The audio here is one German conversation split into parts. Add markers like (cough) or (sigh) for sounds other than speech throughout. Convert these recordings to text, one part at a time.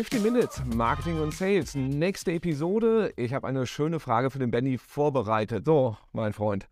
50 Minutes Marketing und Sales. Nächste Episode. Ich habe eine schöne Frage für den Benny vorbereitet. So, mein Freund.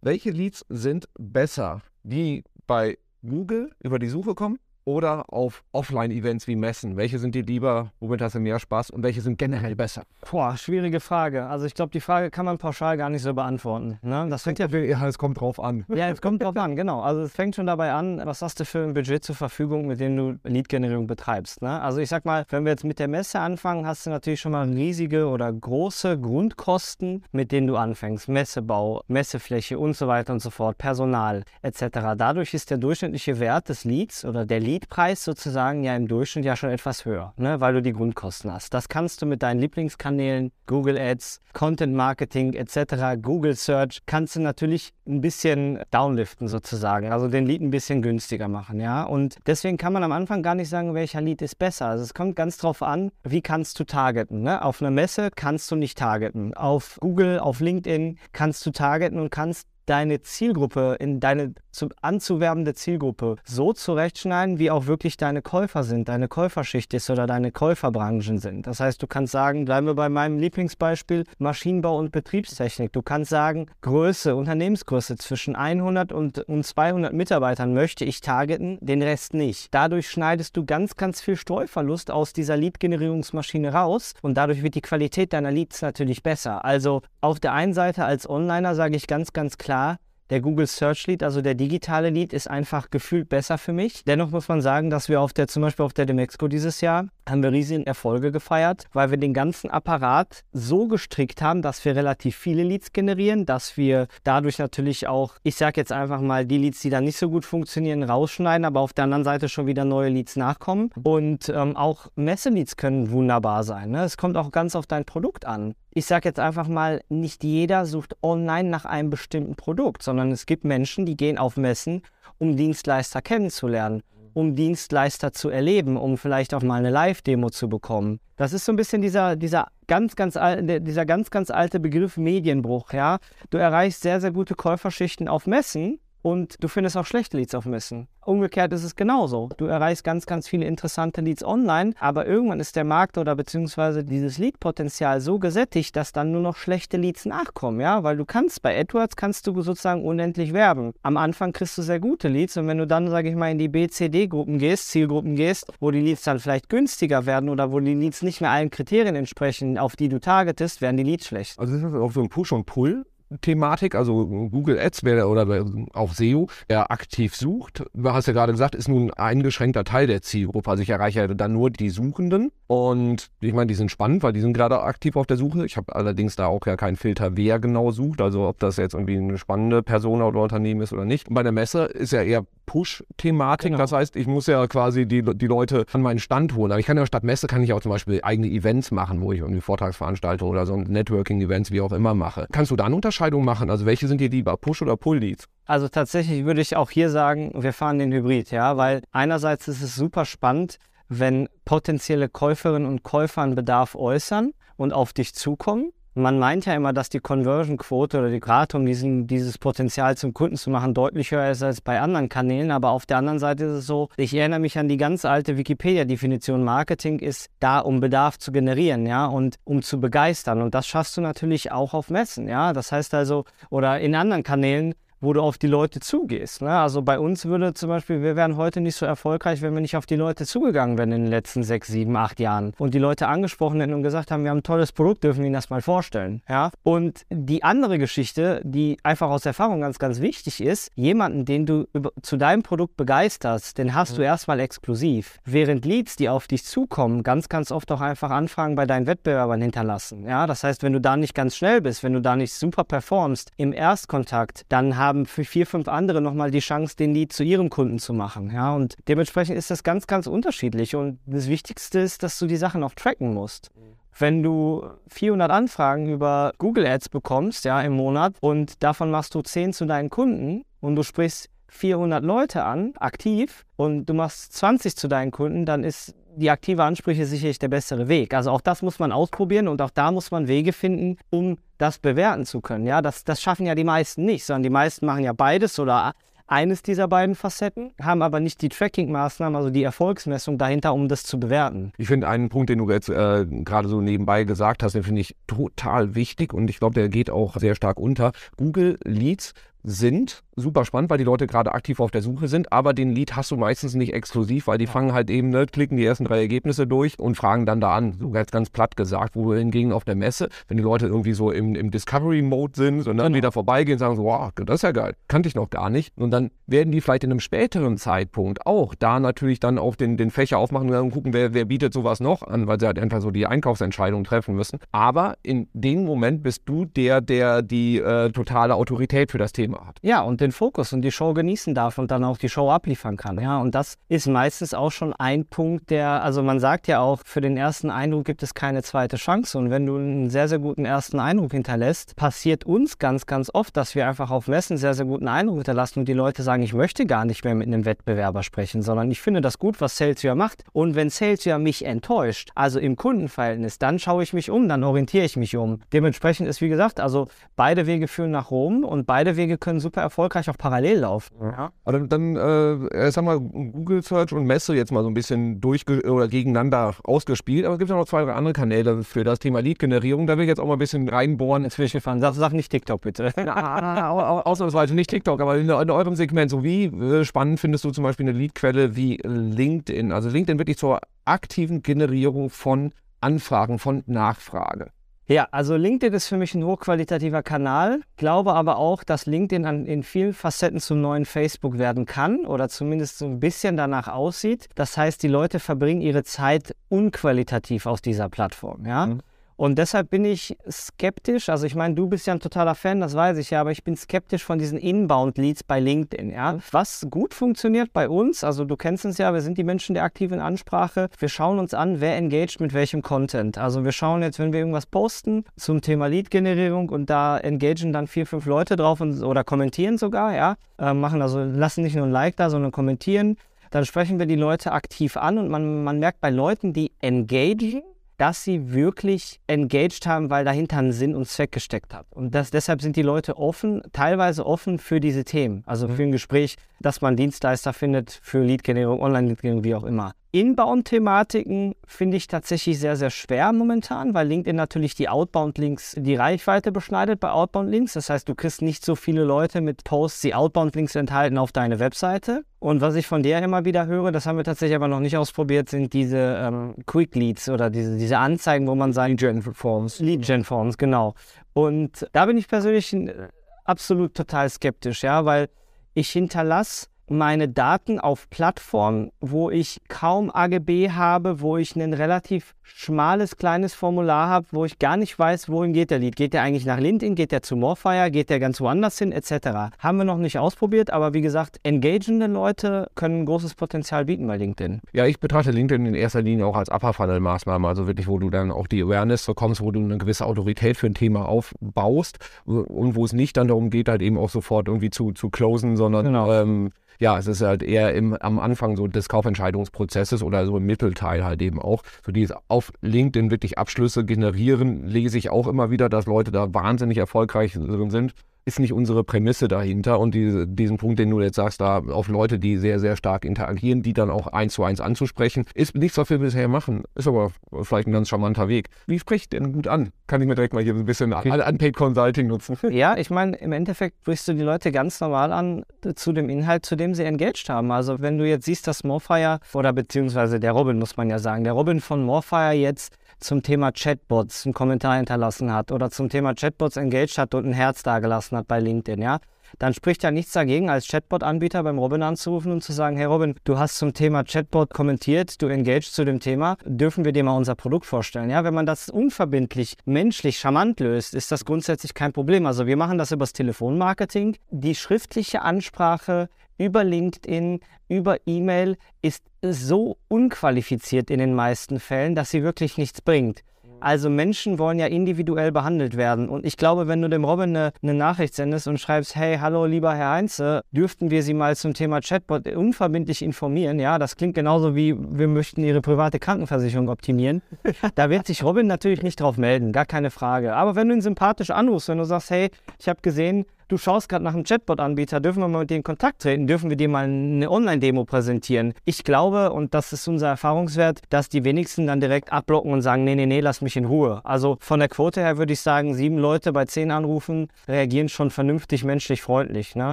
Welche Leads sind besser? Die bei Google über die Suche kommen oder auf Offline-Events wie Messen? Welche sind dir lieber? Womit hast du mehr Spaß? Und welche sind generell besser? Boah, schwierige Frage. Also ich glaube, die Frage kann man pauschal gar nicht so beantworten. Ne? Das fängt (laughs) ja, es kommt drauf an. Ja, es kommt drauf an, genau. Also es fängt schon dabei an, was hast du für ein Budget zur Verfügung, mit dem du Lead-Generierung betreibst. Ne? Also ich sag mal, wenn wir jetzt mit der Messe anfangen, hast du natürlich schon mal riesige oder große Grundkosten, mit denen du anfängst. Messebau, Messefläche und so weiter und so fort, Personal etc. Dadurch ist der durchschnittliche Wert des Leads oder der Lead Leadpreis sozusagen ja im Durchschnitt ja schon etwas höher, ne, weil du die Grundkosten hast. Das kannst du mit deinen Lieblingskanälen, Google Ads, Content Marketing etc., Google Search, kannst du natürlich ein bisschen downliften sozusagen, also den Lead ein bisschen günstiger machen, ja. Und deswegen kann man am Anfang gar nicht sagen, welcher Lead ist besser. Also es kommt ganz drauf an, wie kannst du targeten. Ne? Auf einer Messe kannst du nicht targeten. Auf Google, auf LinkedIn kannst du targeten und kannst deine Zielgruppe, in deine zu, anzuwerbende Zielgruppe so zurechtschneiden, wie auch wirklich deine Käufer sind, deine Käuferschicht ist oder deine Käuferbranchen sind. Das heißt, du kannst sagen, bleiben wir bei meinem Lieblingsbeispiel, Maschinenbau und Betriebstechnik. Du kannst sagen, Größe, Unternehmensgröße zwischen 100 und, und 200 Mitarbeitern möchte ich targeten, den Rest nicht. Dadurch schneidest du ganz, ganz viel Streuverlust aus dieser Lead-Generierungsmaschine raus und dadurch wird die Qualität deiner Leads natürlich besser. Also auf der einen Seite als Onliner sage ich ganz, ganz klar, klar, der Google Search Lead, also der digitale Lead, ist einfach gefühlt besser für mich. Dennoch muss man sagen, dass wir auf der, zum Beispiel auf der Demexco dieses Jahr, haben wir riesige Erfolge gefeiert, weil wir den ganzen Apparat so gestrickt haben, dass wir relativ viele Leads generieren, dass wir dadurch natürlich auch, ich sage jetzt einfach mal, die Leads, die dann nicht so gut funktionieren, rausschneiden, aber auf der anderen Seite schon wieder neue Leads nachkommen. Und ähm, auch Messeleads können wunderbar sein. Ne? Es kommt auch ganz auf dein Produkt an ich sage jetzt einfach mal, nicht jeder sucht online nach einem bestimmten Produkt, sondern es gibt Menschen, die gehen auf Messen, um Dienstleister kennenzulernen, um Dienstleister zu erleben, um vielleicht auch mal eine Live-Demo zu bekommen. Das ist so ein bisschen dieser, dieser ganz, ganz, dieser ganz, ganz alte Begriff Medienbruch. Ja? Du erreichst sehr, sehr gute Käuferschichten auf Messen, und du findest auch schlechte Leads auf Messen. Umgekehrt ist es genauso. Du erreichst ganz, ganz viele interessante Leads online, aber irgendwann ist der Markt oder beziehungsweise dieses Lead-Potenzial so gesättigt, dass dann nur noch schlechte Leads nachkommen, ja, weil du kannst bei AdWords kannst du sozusagen unendlich werben. Am Anfang kriegst du sehr gute Leads und wenn du dann, sage ich mal, in die BCD-Gruppen gehst, Zielgruppen gehst, wo die Leads dann vielleicht günstiger werden oder wo die Leads nicht mehr allen Kriterien entsprechen, auf die du targetest, werden die Leads schlecht. Also ist das auch so ein Push und Pull Thematik, also Google Ads wer, oder auch SEO, der aktiv sucht. Du hast ja gerade gesagt, ist nun ein eingeschränkter Teil der Zielgruppe. Also ich erreiche ja dann nur die Suchenden. Und ich meine, die sind spannend, weil die sind gerade aktiv auf der Suche. Ich habe allerdings da auch ja keinen Filter, wer genau sucht. Also ob das jetzt irgendwie eine spannende Person oder Unternehmen ist oder nicht. Und bei der Messe ist ja eher Push-Thematik. Genau. Das heißt, ich muss ja quasi die, die Leute an meinen Stand holen. Aber ich kann ja statt Messe kann ich auch zum Beispiel eigene Events machen, wo ich irgendwie Vortragsveranstaltungen oder so Networking-Events, wie auch immer mache. Kannst du da eine Unterscheidung machen? Also welche sind dir lieber, Push- oder Pull-Leads? Also tatsächlich würde ich auch hier sagen, wir fahren den Hybrid, ja, weil einerseits ist es super spannend, wenn potenzielle Käuferinnen und Käufer einen Bedarf äußern und auf dich zukommen. Man meint ja immer, dass die Conversion-Quote oder die Rate, um diesen, dieses Potenzial zum Kunden zu machen, deutlich höher ist als bei anderen Kanälen. Aber auf der anderen Seite ist es so, ich erinnere mich an die ganz alte Wikipedia-Definition. Marketing ist da, um Bedarf zu generieren, ja, und um zu begeistern. Und das schaffst du natürlich auch auf Messen, ja. Das heißt also, oder in anderen Kanälen, wo du auf die Leute zugehst. Ne? Also bei uns würde zum Beispiel, wir wären heute nicht so erfolgreich, wenn wir nicht auf die Leute zugegangen wären in den letzten sechs, sieben, acht Jahren und die Leute angesprochen hätten und gesagt haben, wir haben ein tolles Produkt, dürfen wir Ihnen das mal vorstellen. Ja? Und die andere Geschichte, die einfach aus Erfahrung ganz, ganz wichtig ist, jemanden, den du zu deinem Produkt begeisterst, den hast mhm. du erstmal exklusiv. Während Leads, die auf dich zukommen, ganz, ganz oft auch einfach Anfragen bei deinen Wettbewerbern hinterlassen. Ja? Das heißt, wenn du da nicht ganz schnell bist, wenn du da nicht super performst im Erstkontakt, dann haben haben für vier, fünf andere nochmal die Chance, den Lead zu ihrem Kunden zu machen. Ja, und dementsprechend ist das ganz, ganz unterschiedlich. Und das Wichtigste ist, dass du die Sachen auch tracken musst. Wenn du 400 Anfragen über Google Ads bekommst, ja, im Monat und davon machst du 10 zu deinen Kunden und du sprichst 400 Leute an, aktiv, und du machst 20 zu deinen Kunden, dann ist die aktive Ansprüche sicherlich der bessere Weg. Also auch das muss man ausprobieren und auch da muss man Wege finden, um das bewerten zu können. Ja, das, das schaffen ja die meisten nicht, sondern die meisten machen ja beides oder eines dieser beiden Facetten, haben aber nicht die Tracking-Maßnahmen, also die Erfolgsmessung dahinter, um das zu bewerten. Ich finde einen Punkt, den du jetzt äh, gerade so nebenbei gesagt hast, den finde ich total wichtig und ich glaube, der geht auch sehr stark unter. Google Leads sind super spannend, weil die Leute gerade aktiv auf der Suche sind, aber den Lead hast du meistens nicht exklusiv, weil die ja. fangen halt eben, ne, klicken die ersten drei Ergebnisse durch und fragen dann da an, so ganz, ganz platt gesagt, wohingegen auf der Messe, wenn die Leute irgendwie so im, im Discovery-Mode sind und dann genau. wieder vorbeigehen, sagen so, wow, das ist ja geil, kannte ich noch gar nicht. Und dann werden die vielleicht in einem späteren Zeitpunkt auch da natürlich dann auf den, den Fächer aufmachen und gucken, wer, wer bietet sowas noch an, weil sie halt einfach so die Einkaufsentscheidung treffen müssen. Aber in dem Moment bist du der, der die äh, totale Autorität für das Thema hat. Ja, und den Fokus und die Show genießen darf und dann auch die Show abliefern kann. Ja, und das ist meistens auch schon ein Punkt, der, also man sagt ja auch, für den ersten Eindruck gibt es keine zweite Chance. Und wenn du einen sehr, sehr guten ersten Eindruck hinterlässt, passiert uns ganz, ganz oft, dass wir einfach auf Messen sehr, sehr guten Eindruck hinterlassen und die Leute sagen, ich möchte gar nicht mehr mit einem Wettbewerber sprechen, sondern ich finde das gut, was Salesforce macht. Und wenn Salesforce mich enttäuscht, also im Kundenverhältnis, dann schaue ich mich um, dann orientiere ich mich um. Dementsprechend ist, wie gesagt, also beide Wege führen nach Rom und beide Wege können super erfolgreich auch parallel laufen. Ja. Aber dann, dann äh, sag mal, Google Search und Messe jetzt mal so ein bisschen durch oder gegeneinander ausgespielt, aber es gibt ja noch zwei, drei andere Kanäle für das Thema Lead-Generierung. Da will ich jetzt auch mal ein bisschen reinbohren. Jetzt will ich gefahren. Sag, sag nicht TikTok, bitte. (laughs) Ausnahmsweise nicht TikTok, aber in, in, eurem Segment, so wie äh, spannend findest du zum Beispiel eine Lead-Quelle wie LinkedIn? Also LinkedIn wirklich zur aktiven Generierung von Anfragen, von Nachfrage. Ja, also LinkedIn ist für mich ein hochqualitativer Kanal, glaube aber auch, dass LinkedIn an, in vielen Facetten zum neuen Facebook werden kann oder zumindest so ein bisschen danach aussieht. Das heißt, die Leute verbringen ihre Zeit unqualitativ auf dieser Plattform. Ja? Mhm. Und deshalb bin ich skeptisch. Also ich meine, du bist ja ein totaler Fan, das weiß ich ja, aber ich bin skeptisch von diesen Inbound-Leads bei LinkedIn. Ja? Was gut funktioniert bei uns, also du kennst uns ja, wir sind die Menschen der aktiven Ansprache. Wir schauen uns an, wer engaged mit welchem Content. Also wir schauen jetzt, wenn wir irgendwas posten zum Thema Lead-Generierung und da engagen dann vier, fünf Leute drauf und, oder kommentieren sogar, ja, äh, machen also, lassen nicht nur ein Like da, sondern kommentieren. Dann sprechen wir die Leute aktiv an und man, man merkt bei Leuten, die engagen, dass sie wirklich engaged haben, weil dahinter ein Sinn und Zweck gesteckt hat. Und das, deshalb sind die Leute offen, teilweise offen für diese Themen, also mhm. für ein Gespräch, dass man Dienstleister findet für Lead-Generierung, Online-Lead-Generierung, wie auch immer. Inbound-Thematiken finde ich tatsächlich sehr, sehr schwer momentan, weil LinkedIn natürlich die Outbound-Links, die Reichweite beschneidet bei Outbound-Links. Das heißt, du kriegst nicht so viele Leute mit Posts, die Outbound-Links enthalten, auf deine Webseite. Und was ich von der immer wieder höre, das haben wir tatsächlich aber noch nicht ausprobiert, sind diese ähm, Quick Leads oder diese, diese Anzeigen, wo man sagt. Lead-Gen-Forms. Lead-Gen-Forms, genau. Und da bin ich persönlich äh, absolut total skeptisch, ja, weil ich hinterlasse meine Daten auf Plattformen, wo ich kaum AGB habe, wo ich ein relativ schmales, kleines Formular habe, wo ich gar nicht weiß, wohin geht der Lied. Geht der eigentlich nach LinkedIn, geht der zu Morfire, geht der ganz woanders hin, etc. Haben wir noch nicht ausprobiert, aber wie gesagt, engagende Leute können ein großes Potenzial bieten bei LinkedIn. Ja, ich betrachte LinkedIn in erster Linie auch als Upper Funnel Maßnahme, also wirklich, wo du dann auch die Awareness bekommst, wo du eine gewisse Autorität für ein Thema aufbaust und wo es nicht dann darum geht, halt eben auch sofort irgendwie zu, zu closen, sondern genau. ähm, ja, es ist halt eher im, am Anfang so des Kaufentscheidungsprozesses oder so im Mittelteil halt eben auch. So dieses auf LinkedIn wirklich Abschlüsse generieren, lese ich auch immer wieder, dass Leute da wahnsinnig erfolgreich drin sind ist nicht unsere Prämisse dahinter. Und diese, diesen Punkt, den du jetzt sagst, da auf Leute, die sehr, sehr stark interagieren, die dann auch eins zu eins anzusprechen, ist nichts, was wir bisher machen. Ist aber vielleicht ein ganz charmanter Weg. Wie spricht denn gut an? Kann ich mir direkt mal hier ein bisschen. Unpaid Consulting nutzen? (laughs) Ja, ich meine, im Endeffekt sprichst du die Leute ganz normal an zu dem Inhalt, zu dem sie engaged haben. Also wenn du jetzt siehst, dass Morfire oder beziehungsweise der Robin, muss man ja sagen, der Robin von Morfire jetzt zum Thema Chatbots einen Kommentar hinterlassen hat oder zum Thema Chatbots engaged hat und ein Herz dagelassen hat bei LinkedIn, ja, dann spricht ja nichts dagegen, als Chatbot-Anbieter beim Robin anzurufen und zu sagen, hey Robin, du hast zum Thema Chatbot kommentiert, du engaged zu dem Thema, dürfen wir dir mal unser Produkt vorstellen? Ja, wenn man das unverbindlich, menschlich, charmant löst, ist das grundsätzlich kein Problem. Also wir machen das übers Telefonmarketing. Die schriftliche Ansprache über LinkedIn, über E-Mail ist so unqualifiziert in den meisten Fällen, dass sie wirklich nichts bringt. Also Menschen wollen ja individuell behandelt werden. Und ich glaube, wenn du dem Robin eine, eine, Nachricht sendest und schreibst, hey, hallo lieber Herr Heinze, dürften wir Sie mal zum Thema Chatbot unverbindlich informieren? Ja, das klingt genauso wie, wir möchten Ihre private Krankenversicherung optimieren. (laughs) da wird sich Robin natürlich nicht drauf melden, gar keine Frage. Aber wenn du ihn sympathisch anrufst, wenn du sagst, hey, ich habe gesehen, du schaust gerade nach einem Chatbot-Anbieter, dürfen wir mal mit in Kontakt treten, dürfen wir dir mal eine Online-Demo präsentieren. Ich glaube, und das ist unser Erfahrungswert, dass die wenigsten dann direkt abblocken und sagen, nee, nee, nee, lass mich in Ruhe. Also von der Quote her würde ich sagen, sieben Leute bei zehn Anrufen reagieren schon vernünftig, menschlich, freundlich. Ne?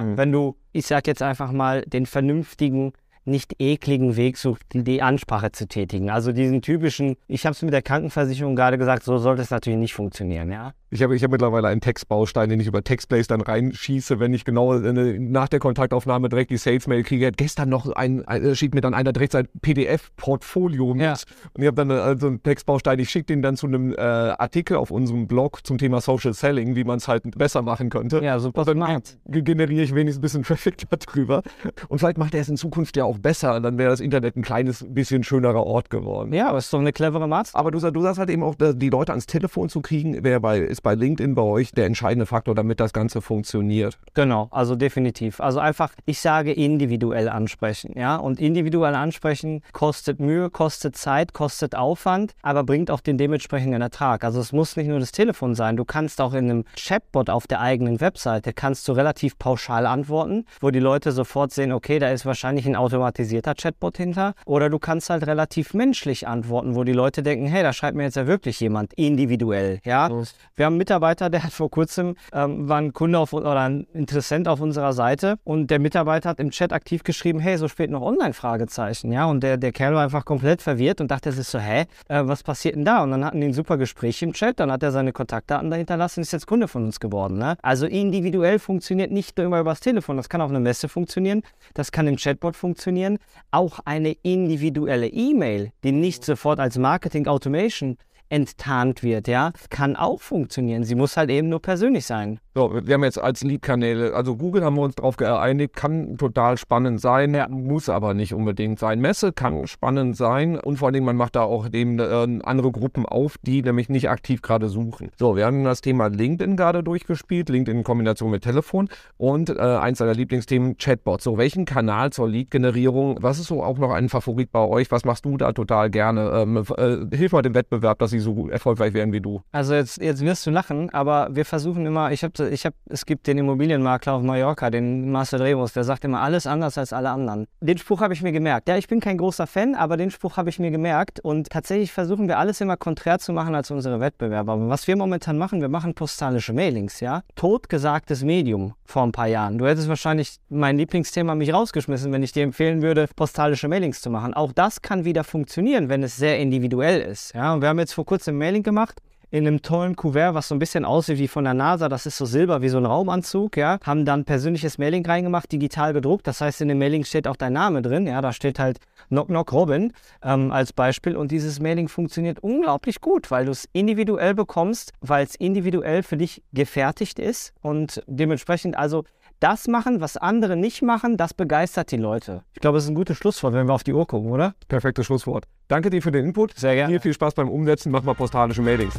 Mhm. Wenn du, ich sag jetzt einfach mal, den vernünftigen nicht ekligen Weg sucht, die Ansprache zu tätigen. Also diesen typischen, ich habe es mit der Krankenversicherung gerade gesagt, so sollte es natürlich nicht funktionieren, ja. Ich habe ich hab mittlerweile einen Textbaustein, den ich über Textplays dann reinschieße, wenn ich genau äh, nach der Kontaktaufnahme direkt die Sales-Mail kriege. Gestern noch ein, ein, äh, schickt mir dann einer direkt sein PDF-Portfolio mit. Ja. Und ich habe dann also einen Textbaustein, ich schicke den dann zu einem äh, Artikel auf unserem Blog zum Thema Social Selling, wie man es halt besser machen könnte. Ja, super. Und dann generiere ich wenigstens ein bisschen (laughs) Traffic darüber. Und vielleicht macht er es in Zukunft ja auch besser. Dann wäre das Internet ein kleines bisschen schönerer Ort geworden. Ja, aber ist doch eine clevere Maßnahme. Aber du, du sagst halt eben auch, die Leute ans Telefon zu kriegen, wäre bei ist bei LinkedIn bei euch der entscheidende Faktor, damit das Ganze funktioniert. Genau, also definitiv. Also einfach, ich sage individuell ansprechen, ja. Und individuell ansprechen kostet Mühe, kostet Zeit, kostet Aufwand, aber bringt auch den dementsprechenden Ertrag. Also es muss nicht nur das Telefon sein. Du kannst auch in einem Chatbot auf der eigenen Webseite kannst du relativ pauschal antworten, wo die Leute sofort sehen, okay, da ist wahrscheinlich ein automatisierter Chatbot hinter. Oder du kannst halt relativ menschlich antworten, wo die Leute denken, hey, da schreibt mir jetzt ja wirklich jemand individuell, ja. Mhm. Wir haben Mitarbeiter Mitarbeiter, der hat vor kurzem, ähm, war ein Kunde auf, oder ein Interessent auf unserer Seite und der Mitarbeiter hat im Chat aktiv geschrieben, hey, so spät noch Online-Fragezeichen, ja, und der, der Kerl war einfach komplett verwirrt und dachte sich so, hä, äh, was passiert denn da? Und dann hatten die ein super Gespräch im Chat, dann hat er seine Kontaktdaten da hinterlassen und ist jetzt Kunde von uns geworden, ne? Also individuell funktioniert nicht nur immer übers Telefon, das kann auf einer Messe funktionieren, das kann im Chatbot funktionieren, auch eine individuelle E-Mail, die nicht sofort als Marketing Automation enttarnt wird, ja, kann auch funktionieren. Sie muss halt eben nur persönlich sein. So, wir haben jetzt als Lead-Kanäle, also Google haben wir uns darauf geeinigt, kann total spannend sein, ja. muss aber nicht unbedingt sein. Messe kann spannend sein und vor allen Dingen, man macht da auch eben äh, andere Gruppen auf, die nämlich nicht aktiv gerade suchen. So, wir haben das Thema LinkedIn gerade durchgespielt, LinkedIn in Kombination mit Telefon und äh, eins deiner Lieblingsthemen, Chatbots. So, welchen Kanal zur Lead-Generierung, was ist so auch noch ein Favorit bei euch? Was machst du da total gerne? Ähm, äh, hilf mal dem Wettbewerb, dass sie so erfolgreich werden wie du. Also jetzt, jetzt wirst du lachen, aber wir versuchen immer, ich habe, ich hab, es gibt den Immobilienmakler auf Mallorca, den Marcel Remus, der sagt immer alles anders als alle anderen. Den Spruch habe ich mir gemerkt. Ja, ich bin kein großer Fan, aber den Spruch habe ich mir gemerkt und tatsächlich versuchen wir alles immer konträr zu machen als unsere Wettbewerber. Aber was wir momentan machen, wir machen postalische Mailings, ja. Totgesagtes Medium vor ein paar Jahren. Du hättest wahrscheinlich mein Lieblingsthema mich rausgeschmissen, wenn ich dir empfehlen würde, postalische Mailings zu machen. Auch das kann wieder funktionieren, wenn es sehr individuell ist. Ja, und wir haben jetzt vor kurzem ein Mailing gemacht in einem tollen Kuvert, was so ein bisschen aussieht wie von der NASA. Das ist so silber wie so ein Raumanzug, ja. Haben dann persönliches Mailing reingemacht, digital gedruckt. Das heißt, in dem Mailing steht auch dein Name drin, ja. Da steht halt Knock Knock Robin ähm, als Beispiel. Und dieses Mailing funktioniert unglaublich gut, weil du es individuell bekommst, weil es individuell für dich gefertigt ist und dementsprechend also das machen, was andere nicht machen, das begeistert die Leute. Ich glaube, das ist ein gutes Schlusswort, wenn wir auf die Uhr gucken, oder? Perfektes Schlusswort. Danke dir für den Input. Sehr gerne. Dir viel Spaß beim Umsetzen. Mach mal postalische Mailings.